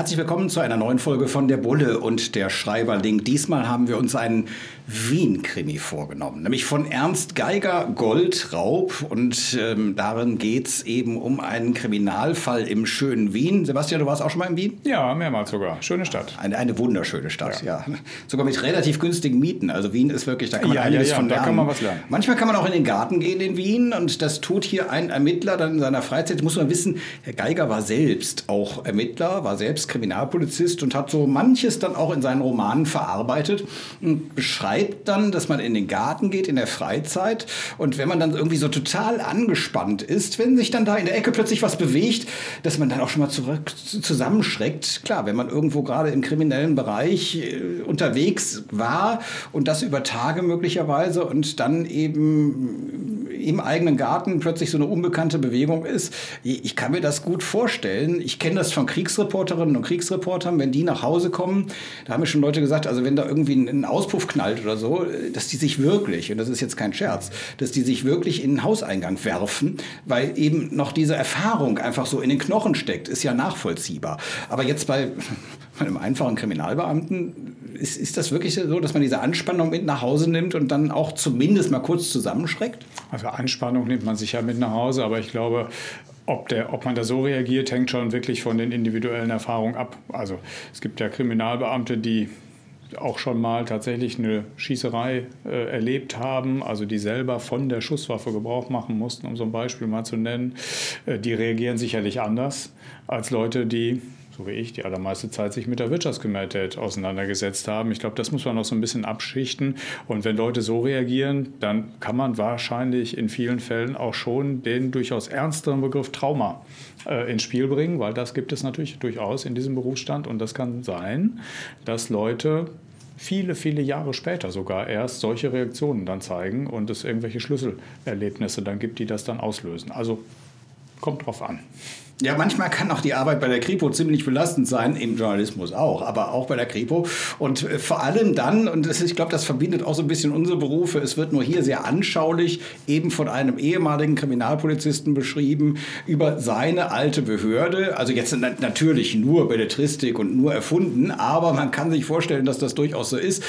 Herzlich willkommen zu einer neuen Folge von Der Bulle und der Schreiberling. Diesmal haben wir uns einen Wien-Krimi vorgenommen, nämlich von Ernst Geiger Goldraub. Und ähm, darin geht es eben um einen Kriminalfall im schönen Wien. Sebastian, du warst auch schon mal in Wien? Ja, mehrmals sogar. Schöne Stadt. Eine, eine wunderschöne Stadt, ja. ja. Sogar mit relativ günstigen Mieten. Also Wien ist wirklich, da kann man ja, einiges ja, von da lernen. kann man was lernen. Manchmal kann man auch in den Garten gehen in Wien und das tut hier ein Ermittler dann in seiner Freizeit. Muss man wissen, Herr Geiger war selbst auch Ermittler, war selbst Kriminalpolizist und hat so manches dann auch in seinen Romanen verarbeitet und beschreibt dann, dass man in den Garten geht in der Freizeit und wenn man dann irgendwie so total angespannt ist, wenn sich dann da in der Ecke plötzlich was bewegt, dass man dann auch schon mal zurück zusammenschreckt. Klar, wenn man irgendwo gerade im kriminellen Bereich äh, unterwegs war und das über Tage möglicherweise und dann eben im eigenen Garten plötzlich so eine unbekannte Bewegung ist. Ich kann mir das gut vorstellen. Ich kenne das von Kriegsreporterinnen und Kriegsreportern, wenn die nach Hause kommen, da haben mir schon Leute gesagt, also wenn da irgendwie ein Auspuff knallt oder so, dass die sich wirklich, und das ist jetzt kein Scherz, dass die sich wirklich in den Hauseingang werfen, weil eben noch diese Erfahrung einfach so in den Knochen steckt, ist ja nachvollziehbar. Aber jetzt bei einem einfachen Kriminalbeamten ist, ist das wirklich so, dass man diese Anspannung mit nach Hause nimmt und dann auch zumindest mal kurz zusammenschreckt? Also Anspannung nimmt man sicher mit nach Hause, aber ich glaube, ob, der, ob man da so reagiert, hängt schon wirklich von den individuellen Erfahrungen ab. Also es gibt ja Kriminalbeamte, die auch schon mal tatsächlich eine Schießerei äh, erlebt haben, also die selber von der Schusswaffe Gebrauch machen mussten, um so ein Beispiel mal zu nennen, äh, die reagieren sicherlich anders als Leute, die so wie ich, die allermeiste Zeit sich mit der Wirtschaftskriminalität auseinandergesetzt haben. Ich glaube, das muss man noch so ein bisschen abschichten. Und wenn Leute so reagieren, dann kann man wahrscheinlich in vielen Fällen auch schon den durchaus ernsteren Begriff Trauma äh, ins Spiel bringen, weil das gibt es natürlich durchaus in diesem Berufsstand. Und das kann sein, dass Leute viele, viele Jahre später sogar erst solche Reaktionen dann zeigen und es irgendwelche Schlüsselerlebnisse dann gibt, die das dann auslösen. Also kommt drauf an. Ja, manchmal kann auch die Arbeit bei der Kripo ziemlich belastend sein, im Journalismus auch, aber auch bei der Kripo. Und äh, vor allem dann, und ist, ich glaube, das verbindet auch so ein bisschen unsere Berufe, es wird nur hier sehr anschaulich eben von einem ehemaligen Kriminalpolizisten beschrieben über seine alte Behörde. Also jetzt natürlich nur Belletristik und nur erfunden, aber man kann sich vorstellen, dass das durchaus so ist.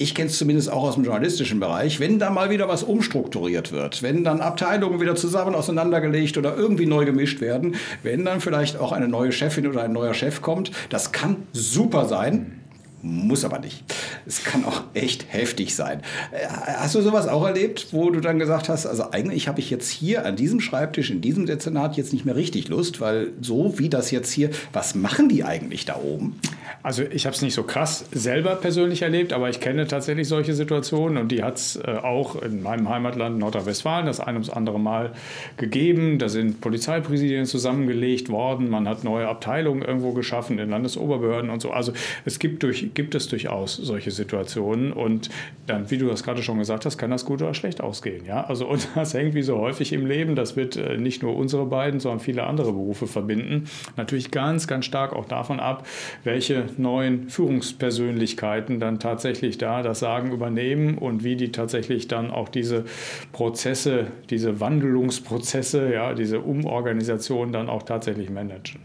Ich kenne es zumindest auch aus dem journalistischen Bereich. Wenn da mal wieder was umstrukturiert wird, wenn dann Abteilungen wieder zusammen auseinandergelegt oder irgendwie neu gemischt werden, wenn dann vielleicht auch eine neue Chefin oder ein neuer Chef kommt. Das kann super sein. Muss aber nicht. Es kann auch echt heftig sein. Äh, hast du sowas auch erlebt, wo du dann gesagt hast, also eigentlich habe ich jetzt hier an diesem Schreibtisch, in diesem Dezernat jetzt nicht mehr richtig Lust, weil so wie das jetzt hier, was machen die eigentlich da oben? Also ich habe es nicht so krass selber persönlich erlebt, aber ich kenne tatsächlich solche Situationen und die hat es äh, auch in meinem Heimatland Nordrhein-Westfalen das ein ums andere Mal gegeben. Da sind Polizeipräsidien zusammengelegt worden, man hat neue Abteilungen irgendwo geschaffen in Landesoberbehörden und so. Also es gibt durch gibt es durchaus solche Situationen. Und dann, wie du das gerade schon gesagt hast, kann das gut oder schlecht ausgehen. Ja? Also, und das hängt wie so häufig im Leben. Das wird äh, nicht nur unsere beiden, sondern viele andere Berufe verbinden. Natürlich ganz, ganz stark auch davon ab, welche neuen Führungspersönlichkeiten dann tatsächlich da das Sagen übernehmen und wie die tatsächlich dann auch diese Prozesse, diese Wandelungsprozesse, ja, diese Umorganisation dann auch tatsächlich managen.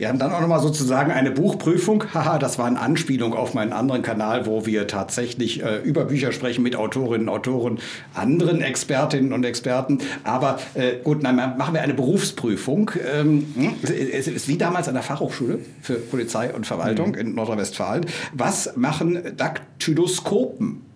Wir haben dann auch nochmal sozusagen eine Buchprüfung. Haha, das war eine Anspielung auf meinen anderen Kanal, wo wir tatsächlich äh, über Bücher sprechen mit Autorinnen, Autoren, anderen Expertinnen und Experten. Aber äh, gut, nein, machen wir eine Berufsprüfung. Ähm, hm, es ist wie damals an der Fachhochschule für Polizei und Verwaltung mhm. in Nordrhein-Westfalen. Was machen Daktyloskopen?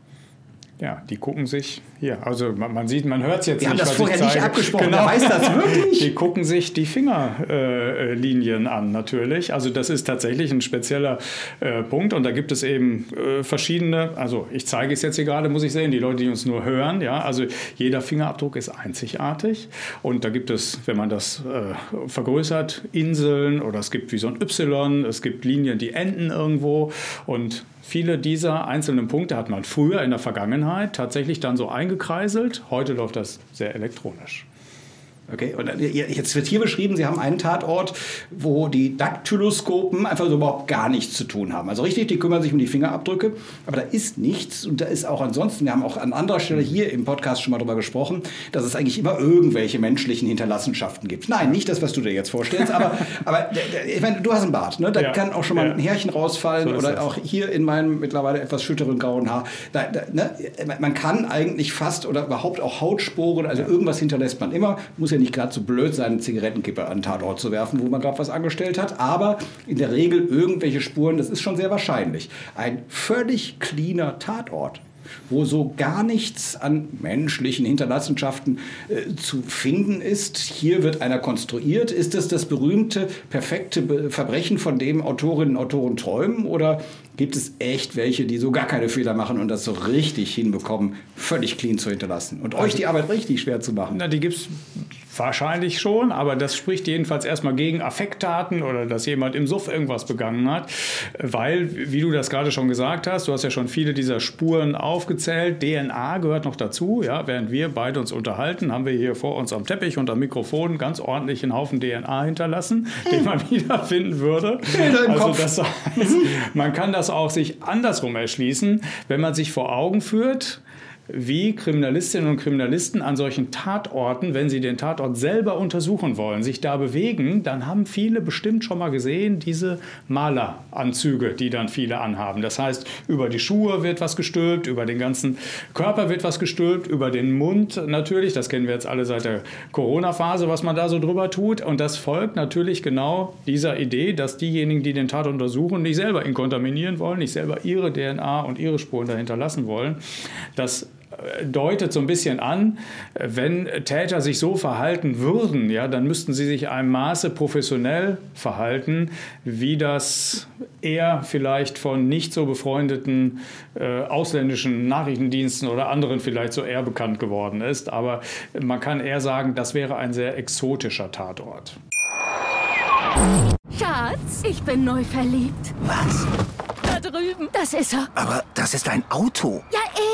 Ja, die gucken sich hier. Also man, man sieht, man hört es jetzt Wir nicht. Wir haben das vorher nicht abgesprochen. Genau. Weiß das wirklich? Die gucken sich die Fingerlinien äh, an natürlich. Also das ist tatsächlich ein spezieller äh, Punkt und da gibt es eben äh, verschiedene. Also ich zeige es jetzt hier gerade, muss ich sehen. Die Leute, die uns nur hören, ja. Also jeder Fingerabdruck ist einzigartig und da gibt es, wenn man das äh, vergrößert, Inseln oder es gibt wie so ein Y. Es gibt Linien, die enden irgendwo und viele dieser einzelnen Punkte hat man früher in der Vergangenheit tatsächlich dann so eingekreiselt. Heute läuft das sehr elektronisch. Okay, und jetzt wird hier beschrieben, Sie haben einen Tatort, wo die Daktyloskopen einfach so überhaupt gar nichts zu tun haben. Also richtig, die kümmern sich um die Fingerabdrücke, aber da ist nichts und da ist auch ansonsten, wir haben auch an anderer Stelle hier im Podcast schon mal darüber gesprochen, dass es eigentlich immer irgendwelche menschlichen Hinterlassenschaften gibt. Nein, nicht das, was du dir jetzt vorstellst, aber, aber ich meine, du hast einen Bart, ne? da ja, kann auch schon mal ja. ein Härchen rausfallen so oder das. auch hier in meinem mittlerweile etwas schütteren grauen Haar. Da, da, ne? Man kann eigentlich fast oder überhaupt auch Hautspuren, also irgendwas hinterlässt man immer, muss ja nicht gerade so blöd sein, eine Zigarettenkippe an den Tatort zu werfen, wo man gerade was angestellt hat. Aber in der Regel irgendwelche Spuren, das ist schon sehr wahrscheinlich. Ein völlig cleaner Tatort wo so gar nichts an menschlichen Hinterlassenschaften äh, zu finden ist. Hier wird einer konstruiert. Ist es das berühmte, perfekte Verbrechen, von dem Autorinnen und Autoren träumen? Oder gibt es echt welche, die so gar keine Fehler machen und das so richtig hinbekommen, völlig clean zu hinterlassen und also, euch die Arbeit richtig schwer zu machen? Na, die gibt es wahrscheinlich schon, aber das spricht jedenfalls erstmal gegen Affekttaten oder dass jemand im Suff irgendwas begangen hat, weil, wie du das gerade schon gesagt hast, du hast ja schon viele dieser Spuren aufgezählt, DNA gehört noch dazu, ja, während wir beide uns unterhalten, haben wir hier vor uns am Teppich und am Mikrofon ganz ordentlich einen Haufen DNA hinterlassen, den man wiederfinden würde. Also das heißt, man kann das das auch sich andersrum erschließen, wenn man sich vor Augen führt, wie Kriminalistinnen und Kriminalisten an solchen Tatorten, wenn sie den Tatort selber untersuchen wollen, sich da bewegen, dann haben viele bestimmt schon mal gesehen diese Maleranzüge, die dann viele anhaben. Das heißt, über die Schuhe wird was gestülpt, über den ganzen Körper wird was gestülpt, über den Mund natürlich, das kennen wir jetzt alle seit der Corona-Phase, was man da so drüber tut. Und das folgt natürlich genau dieser Idee, dass diejenigen, die den Tatort untersuchen, nicht selber ihn kontaminieren wollen, nicht selber ihre DNA und ihre Spuren dahinter lassen wollen. Das deutet so ein bisschen an, wenn Täter sich so verhalten würden, ja, dann müssten sie sich einem Maße professionell verhalten, wie das eher vielleicht von nicht so befreundeten äh, ausländischen Nachrichtendiensten oder anderen vielleicht so eher bekannt geworden ist. Aber man kann eher sagen, das wäre ein sehr exotischer Tatort. Schatz, ich bin neu verliebt. Was? Da drüben. Das ist er. Aber das ist ein Auto. Ja, eben.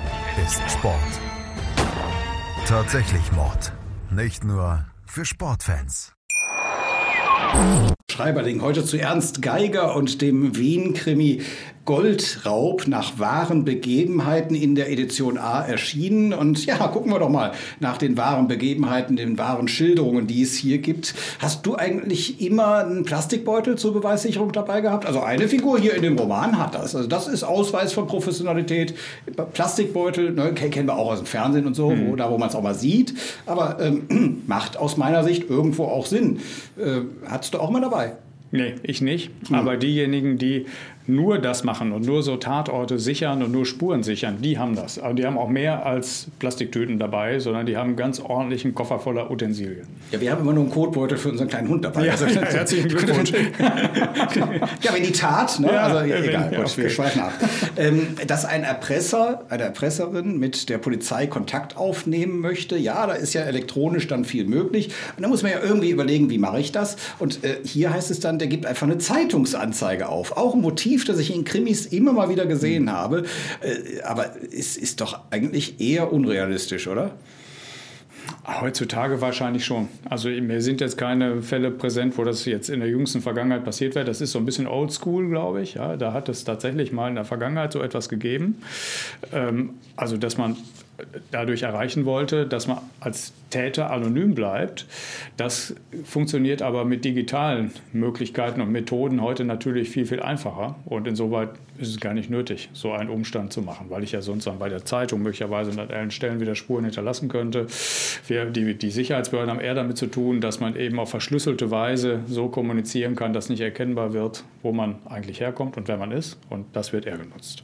ist Sport tatsächlich Mord. Nicht nur für Sportfans. Schreiberling heute zu Ernst Geiger und dem Wien-Krimi Goldraub nach wahren Begebenheiten in der Edition A erschienen. Und ja, gucken wir doch mal nach den wahren Begebenheiten, den wahren Schilderungen, die es hier gibt. Hast du eigentlich immer einen Plastikbeutel zur Beweissicherung dabei gehabt? Also eine Figur hier in dem Roman hat das. Also das ist Ausweis von Professionalität. Plastikbeutel, ne, kennen wir auch aus dem Fernsehen und so, mhm. wo, da wo man es auch mal sieht. Aber ähm, macht aus meiner Sicht irgendwo auch Sinn. Äh, hattest du auch mal dabei? Nee, ich nicht. Mhm. Aber diejenigen, die nur das machen und nur so Tatorte sichern und nur Spuren sichern, die haben das. Aber die haben auch mehr als Plastiktüten dabei, sondern die haben einen ganz ordentlichen Koffer voller Utensilien. Ja, wir haben immer nur einen Kotbeutel für unseren kleinen Hund dabei. Ja, also, ja, herzlichen Glückwunsch. ja, wenn die Tat, ne? Ja, also egal, ja, gut, wir schweifen ab. Ähm, dass ein Erpresser, eine Erpresserin mit der Polizei Kontakt aufnehmen möchte, ja, da ist ja elektronisch dann viel möglich. Und da muss man ja irgendwie überlegen, wie mache ich das? Und äh, hier heißt es dann, der gibt einfach eine Zeitungsanzeige auf. Auch ein Motiv Motiv, das ich in Krimis immer mal wieder gesehen mhm. habe. Äh, aber es ist doch eigentlich eher unrealistisch, oder? Heutzutage wahrscheinlich schon. Also mir sind jetzt keine Fälle präsent, wo das jetzt in der jüngsten Vergangenheit passiert wäre. Das ist so ein bisschen oldschool, glaube ich. Ja, da hat es tatsächlich mal in der Vergangenheit so etwas gegeben. Ähm, also dass man dadurch erreichen wollte, dass man als Täter anonym bleibt. Das funktioniert aber mit digitalen Möglichkeiten und Methoden heute natürlich viel, viel einfacher. Und insoweit ist es gar nicht nötig, so einen Umstand zu machen, weil ich ja sonst dann bei der Zeitung möglicherweise an allen Stellen wieder Spuren hinterlassen könnte. Wir, die, die Sicherheitsbehörden haben eher damit zu tun, dass man eben auf verschlüsselte Weise so kommunizieren kann, dass nicht erkennbar wird, wo man eigentlich herkommt und wer man ist. Und das wird eher genutzt.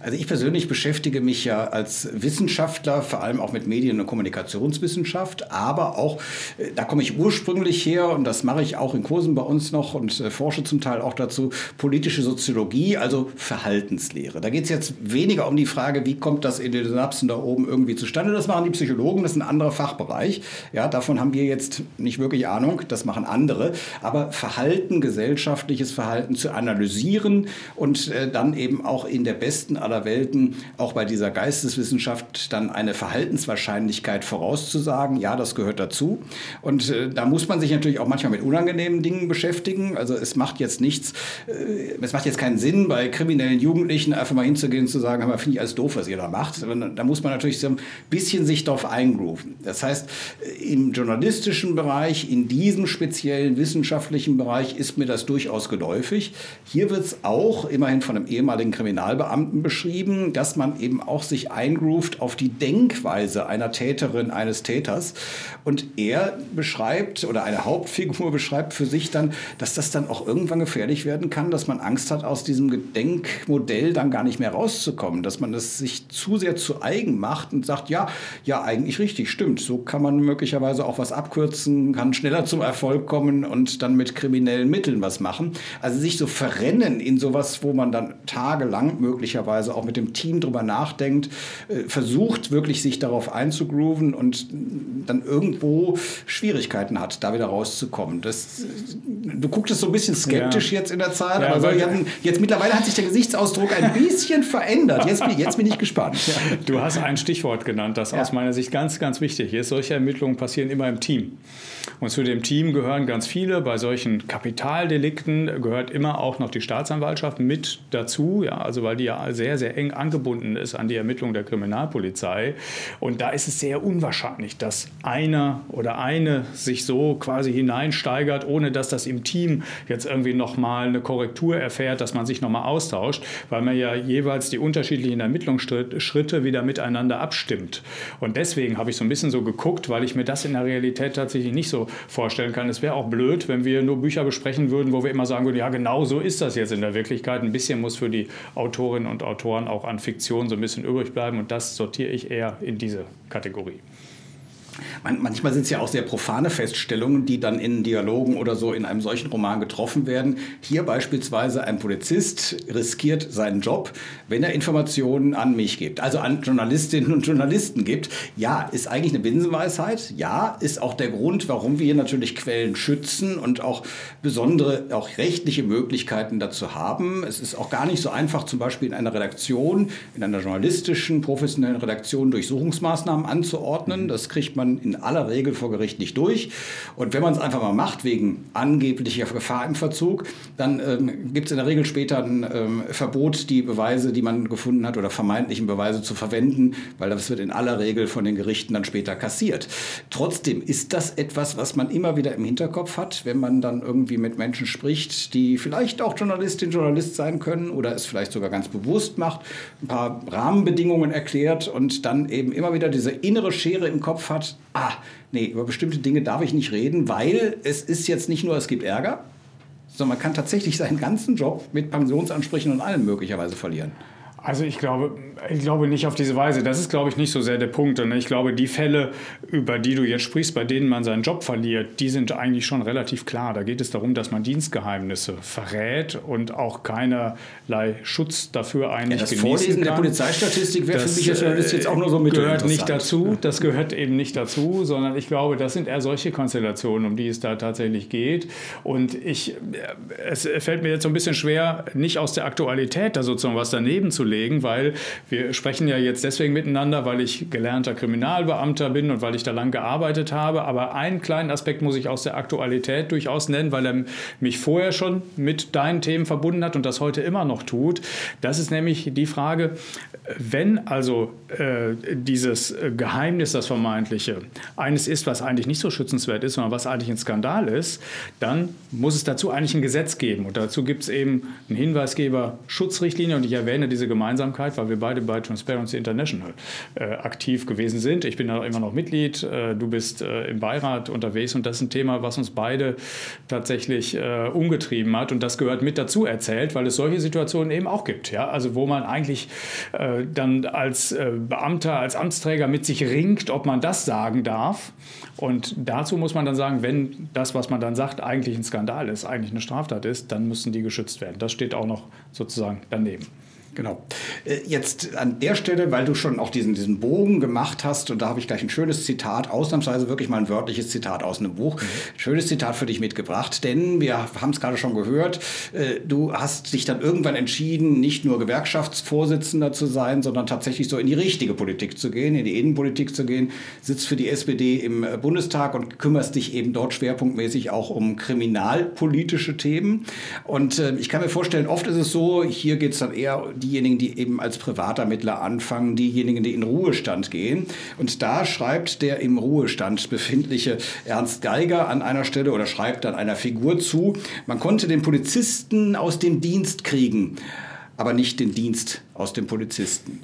Also ich persönlich beschäftige mich ja als Wissenschaftler, vor allem auch mit Medien- und Kommunikationswissenschaft, aber auch, äh, da komme ich ursprünglich her und das mache ich auch in Kursen bei uns noch und äh, forsche zum Teil auch dazu, politische Soziologie, also Verhaltenslehre. Da geht es jetzt weniger um die Frage, wie kommt das in den Synapsen da oben irgendwie zustande. Das machen die Psychologen, das ist ein anderer Fachbereich. Ja, davon haben wir jetzt nicht wirklich Ahnung, das machen andere. Aber Verhalten, gesellschaftliches Verhalten zu analysieren und äh, dann eben auch in der besten aller Welten auch bei dieser Geisteswissenschaft dann eine Verhaltenswahrscheinlichkeit vorauszusagen. Ja, das gehört dazu. Und äh, da muss man sich natürlich auch manchmal mit unangenehmen Dingen beschäftigen. Also es macht jetzt nichts, äh, es macht jetzt keinen Sinn, bei kriminellen Jugendlichen einfach mal hinzugehen und zu sagen, finde ich alles doof, was ihr da macht. Sondern da muss man natürlich so ein bisschen sich darauf eingrooven. Das heißt, äh, im journalistischen Bereich, in diesem speziellen wissenschaftlichen Bereich ist mir das durchaus geläufig. Hier wird es auch immerhin von einem ehemaligen Kriminalbeamten beschrieben, beschrieben, dass man eben auch sich eingroovt auf die Denkweise einer Täterin, eines Täters. Und er beschreibt, oder eine Hauptfigur beschreibt für sich dann, dass das dann auch irgendwann gefährlich werden kann, dass man Angst hat, aus diesem Denkmodell dann gar nicht mehr rauszukommen, dass man es sich zu sehr zu eigen macht und sagt, ja, ja, eigentlich richtig, stimmt. So kann man möglicherweise auch was abkürzen, kann schneller zum Erfolg kommen und dann mit kriminellen Mitteln was machen. Also sich so verrennen in sowas, wo man dann tagelang möglicherweise also auch mit dem Team drüber nachdenkt, äh, versucht wirklich sich darauf einzugrooven und dann irgendwo Schwierigkeiten hat, da wieder rauszukommen. Das, du guckst es so ein bisschen skeptisch ja. jetzt in der Zeit, ja, aber so, jetzt, jetzt, mittlerweile hat sich der Gesichtsausdruck ein bisschen verändert. Jetzt bin, jetzt bin ich gespannt. Du hast ein Stichwort genannt, das aus meiner Sicht ganz, ganz wichtig ist. Solche Ermittlungen passieren immer im Team. Und zu dem Team gehören ganz viele. Bei solchen Kapitaldelikten gehört immer auch noch die Staatsanwaltschaft mit dazu, ja, also weil die ja sehr, sehr eng angebunden ist an die Ermittlung der Kriminalpolizei. Und da ist es sehr unwahrscheinlich, dass einer oder eine sich so quasi hineinsteigert, ohne dass das im Team jetzt irgendwie nochmal eine Korrektur erfährt, dass man sich nochmal austauscht, weil man ja jeweils die unterschiedlichen Ermittlungsschritte wieder miteinander abstimmt. Und deswegen habe ich so ein bisschen so geguckt, weil ich mir das in der Realität tatsächlich nicht so vorstellen kann. Es wäre auch blöd, wenn wir nur Bücher besprechen würden, wo wir immer sagen würden, ja, genau so ist das jetzt in der Wirklichkeit. Ein bisschen muss für die Autorinnen und Autoren auch an Fiktion so ein bisschen übrig bleiben und das sortiere ich eher in diese Kategorie. Manchmal sind es ja auch sehr profane Feststellungen, die dann in Dialogen oder so in einem solchen Roman getroffen werden. Hier beispielsweise ein Polizist riskiert seinen Job, wenn er Informationen an mich gibt, also an Journalistinnen und Journalisten gibt. Ja, ist eigentlich eine Binsenweisheit. Ja, ist auch der Grund, warum wir hier natürlich Quellen schützen und auch besondere, auch rechtliche Möglichkeiten dazu haben. Es ist auch gar nicht so einfach, zum Beispiel in einer Redaktion, in einer journalistischen, professionellen Redaktion Durchsuchungsmaßnahmen anzuordnen. Das kriegt man man in aller Regel vor Gericht nicht durch. Und wenn man es einfach mal macht, wegen angeblicher Gefahr im Verzug, dann ähm, gibt es in der Regel später ein ähm, Verbot, die Beweise, die man gefunden hat oder vermeintlichen Beweise zu verwenden, weil das wird in aller Regel von den Gerichten dann später kassiert. Trotzdem ist das etwas, was man immer wieder im Hinterkopf hat, wenn man dann irgendwie mit Menschen spricht, die vielleicht auch Journalistin, Journalist sein können oder es vielleicht sogar ganz bewusst macht, ein paar Rahmenbedingungen erklärt und dann eben immer wieder diese innere Schere im Kopf hat, ah, nee, über bestimmte Dinge darf ich nicht reden, weil es ist jetzt nicht nur, es gibt Ärger, sondern man kann tatsächlich seinen ganzen Job mit Pensionsansprüchen und allem möglicherweise verlieren. Also ich glaube, ich glaube nicht auf diese Weise. Das ist, glaube ich, nicht so sehr der Punkt. Und ich glaube, die Fälle, über die du jetzt sprichst, bei denen man seinen Job verliert, die sind eigentlich schon relativ klar. Da geht es darum, dass man Dienstgeheimnisse verrät und auch keinerlei Schutz dafür eigentlich ja, das Vorlesen kann. der Polizeistatistik wäre für mich als Journalist jetzt auch nur so mit gehört nicht dazu. Das gehört eben nicht dazu, sondern ich glaube, das sind eher solche Konstellationen, um die es da tatsächlich geht. Und ich, es fällt mir jetzt so ein bisschen schwer, nicht aus der Aktualität da sozusagen was daneben zu festzulegen, weil wir sprechen ja jetzt deswegen miteinander, weil ich gelernter Kriminalbeamter bin und weil ich da lang gearbeitet habe. Aber einen kleinen Aspekt muss ich aus der Aktualität durchaus nennen, weil er mich vorher schon mit deinen Themen verbunden hat und das heute immer noch tut. Das ist nämlich die Frage, wenn also äh, dieses Geheimnis, das vermeintliche, eines ist, was eigentlich nicht so schützenswert ist, sondern was eigentlich ein Skandal ist, dann muss es dazu eigentlich ein Gesetz geben. Und dazu gibt es eben einen Hinweisgeber Schutzrichtlinie. Und ich erwähne diese Gemeinsamkeit, weil wir beide bei Transparency International äh, aktiv gewesen sind. Ich bin da immer noch Mitglied, äh, du bist äh, im Beirat unterwegs und das ist ein Thema, was uns beide tatsächlich äh, umgetrieben hat. Und das gehört mit dazu erzählt, weil es solche Situationen eben auch gibt. Ja? Also wo man eigentlich äh, dann als Beamter, als Amtsträger mit sich ringt, ob man das sagen darf. Und dazu muss man dann sagen, wenn das, was man dann sagt, eigentlich ein Skandal ist, eigentlich eine Straftat ist, dann müssen die geschützt werden. Das steht auch noch sozusagen daneben. Genau. Äh, jetzt an der Stelle, weil du schon auch diesen, diesen Bogen gemacht hast, und da habe ich gleich ein schönes Zitat, ausnahmsweise wirklich mal ein wörtliches Zitat aus einem Buch. Mhm. Schönes Zitat für dich mitgebracht, denn wir haben es gerade schon gehört, äh, du hast dich dann irgendwann entschieden, nicht nur Gewerkschaftsvorsitzender zu sein, sondern tatsächlich so in die richtige Politik zu gehen, in die Innenpolitik zu gehen, sitzt für die SPD im äh, Bundestag und kümmerst dich eben dort schwerpunktmäßig auch um kriminalpolitische Themen. Und ich kann mir vorstellen, oft ist es so, hier geht es dann eher diejenigen, die eben als Privatermittler anfangen, diejenigen, die in Ruhestand gehen. Und da schreibt der im Ruhestand befindliche Ernst Geiger an einer Stelle oder schreibt dann einer Figur zu, man konnte den Polizisten aus dem Dienst kriegen, aber nicht den Dienst aus dem Polizisten.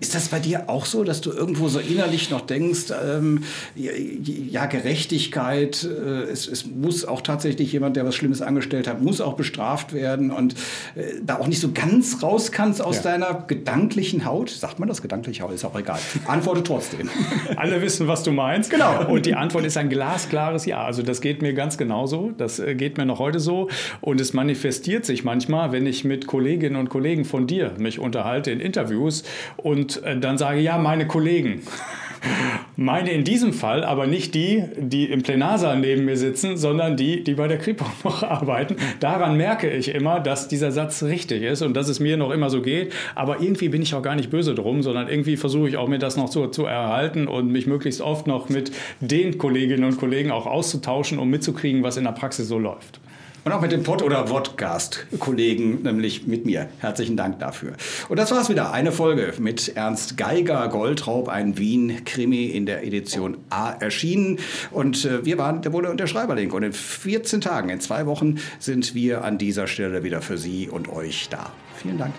Ist das bei dir auch so, dass du irgendwo so innerlich noch denkst, ähm, ja, Gerechtigkeit, äh, es, es, muss auch tatsächlich jemand, der was Schlimmes angestellt hat, muss auch bestraft werden und äh, da auch nicht so ganz raus kannst aus ja. deiner gedanklichen Haut? Sagt man das gedankliche Haut? Ist auch egal. Antworte trotzdem. Alle wissen, was du meinst. Genau. Und die Antwort ist ein glasklares Ja. Also das geht mir ganz genauso. Das äh, geht mir noch heute so. Und es manifestiert sich manchmal, wenn ich mit Kolleginnen und Kollegen von dir mich unterhalte in Interviews und äh, dann sage, ja, meine Kollegen. Meine in diesem Fall aber nicht die, die im Plenarsaal neben mir sitzen, sondern die, die bei der Kripo noch arbeiten. Daran merke ich immer, dass dieser Satz richtig ist und dass es mir noch immer so geht. Aber irgendwie bin ich auch gar nicht böse drum, sondern irgendwie versuche ich auch mir das noch zu, zu erhalten und mich möglichst oft noch mit den Kolleginnen und Kollegen auch auszutauschen, um mitzukriegen, was in der Praxis so läuft. Und auch mit dem Pod- oder Podcast-Kollegen, nämlich mit mir. Herzlichen Dank dafür. Und das war's wieder. Eine Folge mit Ernst Geiger, Goldraub, ein Wien-Krimi in der Edition A erschienen. Und äh, wir waren der Bulle und der Schreiberling. Und in 14 Tagen, in zwei Wochen, sind wir an dieser Stelle wieder für Sie und euch da. Vielen Dank.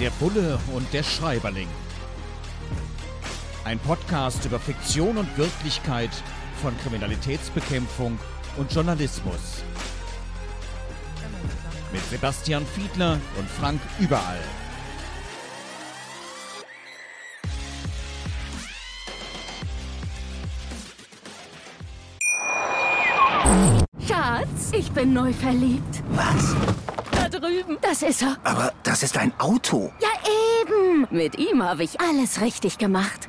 Der Bulle und der Schreiberling. Ein Podcast über Fiktion und Wirklichkeit von Kriminalitätsbekämpfung und Journalismus. Mit Sebastian Fiedler und Frank Überall. Schatz, ich bin neu verliebt. Was? Da drüben. Das ist er. Aber das ist ein Auto. Ja, eben. Mit ihm habe ich alles richtig gemacht.